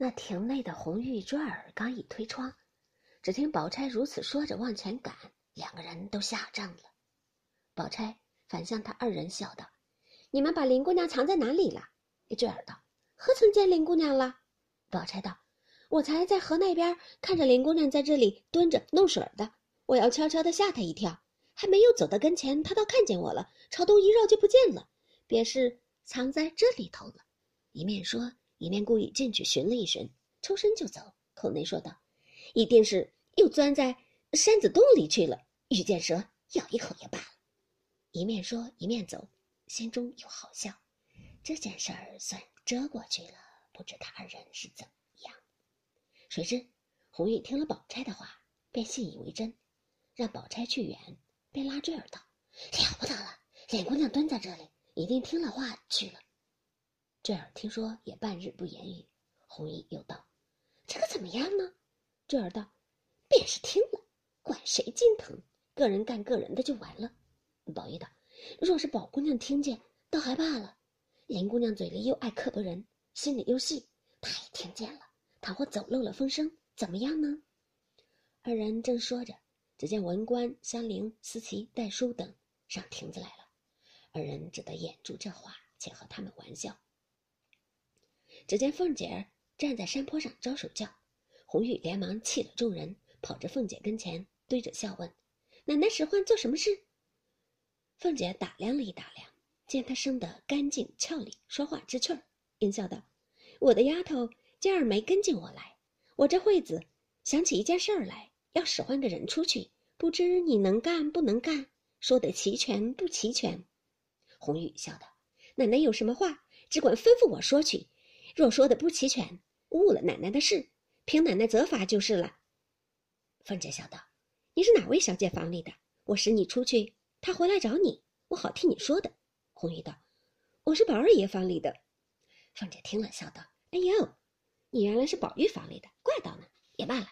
那亭内的红玉坠儿刚一推窗，只听宝钗如此说着往前赶，两个人都吓怔了。宝钗反向他二人笑道：“你们把林姑娘藏在哪里了？”坠儿道：“何曾见林姑娘了？”宝钗道：“我才在河那边看着林姑娘在这里蹲着弄水的，我要悄悄的吓她一跳，还没有走到跟前，她倒看见我了，朝东一绕就不见了，便是藏在这里头了。”一面说。一面故意进去寻了一寻，抽身就走，口内说道：“一定是又钻在山子洞里去了，遇见蛇咬一口也罢了。”一面说一面走，心中又好笑。这件事儿算遮过去了，不知他二人是怎么样。谁知红玉听了宝钗的话，便信以为真，让宝钗去远，便拉坠儿道：“了不得了，脸姑娘蹲在这里，一定听了话去了。”坠儿听说，也半日不言语。红玉又道：“这个怎么样呢？”坠儿道：“便是听了，管谁心疼，个人干个人的就完了。”宝玉道：“若是宝姑娘听见，倒还罢了。林姑娘嘴里又爱刻薄人，心里又细，她也听见了，倘或走漏了风声，怎么样呢？”二人正说着，只见文官、香菱、思琪、戴叔等上亭子来了，二人只得掩住这话，且和他们玩笑。只见凤姐儿站在山坡上招手叫，红玉连忙弃了众人，跑着凤姐跟前，堆着笑问：“奶奶使唤做什么事？”凤姐打量了一打量，见她生得干净俏丽，说话知趣儿，应笑道：“我的丫头今儿没跟进我来，我这会子想起一件事儿来，要使唤个人出去，不知你能干不能干，说得齐全不齐全？”红玉笑道：“奶奶有什么话，只管吩咐我说去。”若说的不齐全，误了奶奶的事，凭奶奶责罚就是了。凤姐笑道：“你是哪位小姐房里的？我使你出去，她回来找你，我好替你说的。”红玉道：“我是宝二爷房里的。”凤姐听了，笑道：“哎呦，你原来是宝玉房里的，怪道呢。也罢了，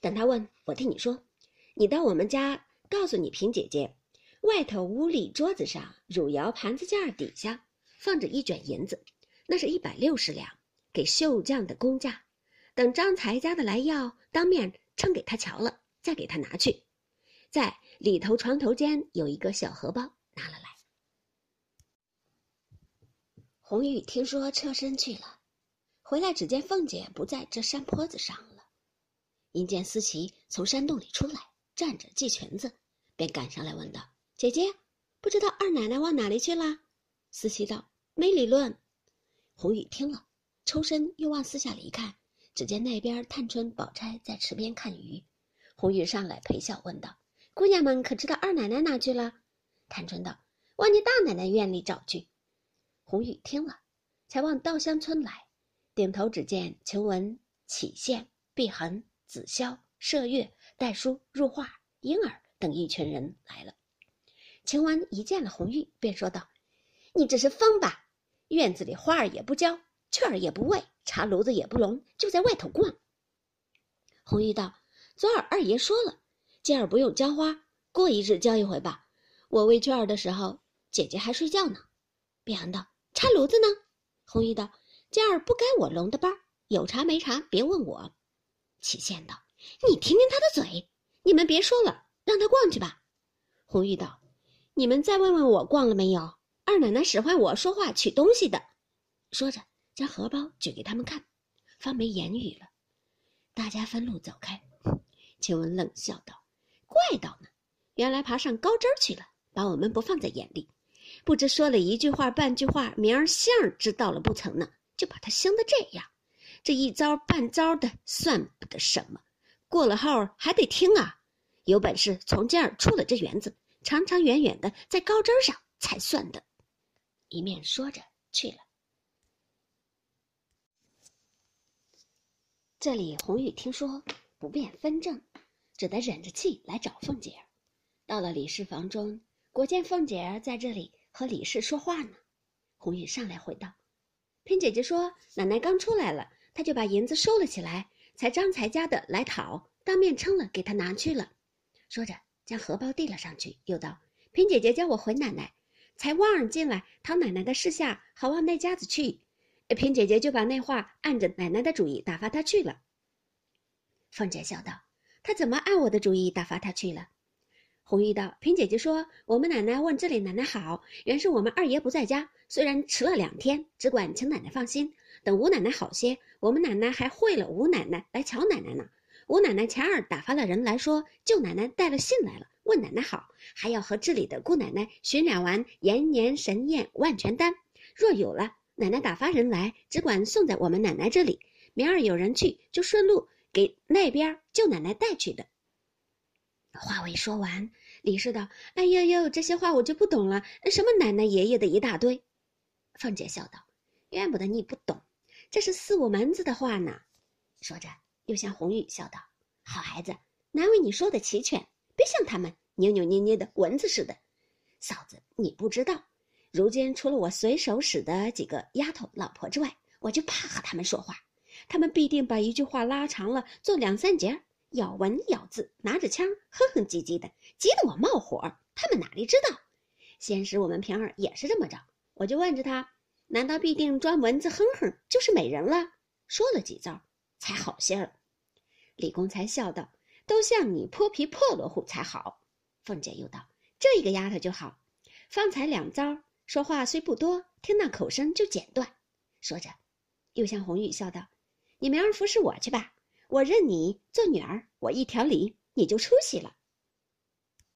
等他问我替你说。你到我们家，告诉你平姐姐，外头屋里桌子上汝窑盘子架底下放着一卷银子，那是一百六十两。”给绣匠的工价，等张才家的来要，当面称给他瞧了，再给他拿去。在里头床头间有一个小荷包，拿了来。红玉听说，车身去了，回来只见凤姐不在这山坡子上了。因见思琪从山洞里出来，站着系裙子，便赶上来问道：“姐姐，不知道二奶奶往哪里去了？”思琪道：“没理论。”红玉听了。抽身又往四下里一看，只见那边探春、宝钗在池边看鱼。红玉上来陪笑问道：“姑娘们可知道二奶奶哪去了？”探春道：“往你大奶奶院里找去。”红玉听了，才往稻香村来，顶头只见晴雯、启宪、碧痕、紫霄、麝月、黛书、入画、莺儿等一群人来了。晴雯一见了红玉，便说道：“你这是疯吧？院子里花儿也不浇。”雀儿也不喂，茶炉子也不笼，就在外头逛。红玉道：“昨儿二爷说了，今儿不用浇花，过一日浇一回吧。我喂雀儿的时候，姐姐还睡觉呢。”碧寒道：“茶炉子呢？”红玉道：“今儿不该我笼的班，有茶没茶别问我。”启宪道：“你听听他的嘴，你们别说了，让他逛去吧。”红玉道：“你们再问问我逛了没有？二奶奶使唤我说话取东西的。”说着。将荷包举给他们看，方没言语了。大家分路走开。晴雯冷笑道：“怪道呢，原来爬上高枝儿去了，把我们不放在眼里。不知说了一句话半句话，明儿杏儿知道了不成呢？就把他兴得这样。这一招半招的，算不得什么。过了后还得听啊。有本事从今儿出了这园子，长长远远的在高枝上才算的。”一面说着去了。这里红玉听说不便分证，只得忍着气来找凤姐儿。到了李氏房中，果见凤姐儿在这里和李氏说话呢。红玉上来回道：“平姐姐说奶奶刚出来了，她就把银子收了起来，才张才家的来讨，当面称了，给她拿去了。”说着将荷包递了上去，又道：“平姐姐叫我回奶奶，才望儿进来讨奶奶的事下，好往那家子去。萍姐姐就把那话按着奶奶的主意打发他去了。凤姐笑道：“他怎么按我的主意打发他去了？”红玉道：“萍姐姐说，我们奶奶问这里奶奶好，原是我们二爷不在家，虽然迟了两天，只管请奶奶放心。等吴奶奶好些，我们奶奶还会了吴奶奶来瞧奶奶呢。吴奶奶前儿打发了人来说，舅奶奶带了信来了，问奶奶好，还要和这里的姑奶奶寻两丸延年神验万全丹。若有了，奶奶打发人来，只管送在我们奶奶这里。明儿有人去，就顺路。”给那边舅奶奶带去的。话未说完，李氏道：“哎呦呦，这些话我就不懂了。什么奶奶爷爷的一大堆。”凤姐笑道：“怨不得你不懂，这是四五门子的话呢。”说着，又向红玉笑道：“好孩子，难为你说的齐全，别像他们扭扭捏捏的蚊子似的。嫂子，你不知道，如今除了我随手使的几个丫头老婆之外，我就怕和他们说话。”他们必定把一句话拉长了，做两三节，咬文咬字，拿着枪哼哼唧唧的，急得我冒火。他们哪里知道？先时我们平儿也是这么着，我就问着他：难道必定装蚊子哼哼就是美人了？说了几招，才好些了。李公才笑道：“都像你泼皮破落户才好。”凤姐又道：“这一个丫头就好，方才两招说话虽不多，听那口声就简断。”说着，又向红玉笑道。你明儿服侍我去吧，我认你做女儿，我一条理，你就出息了。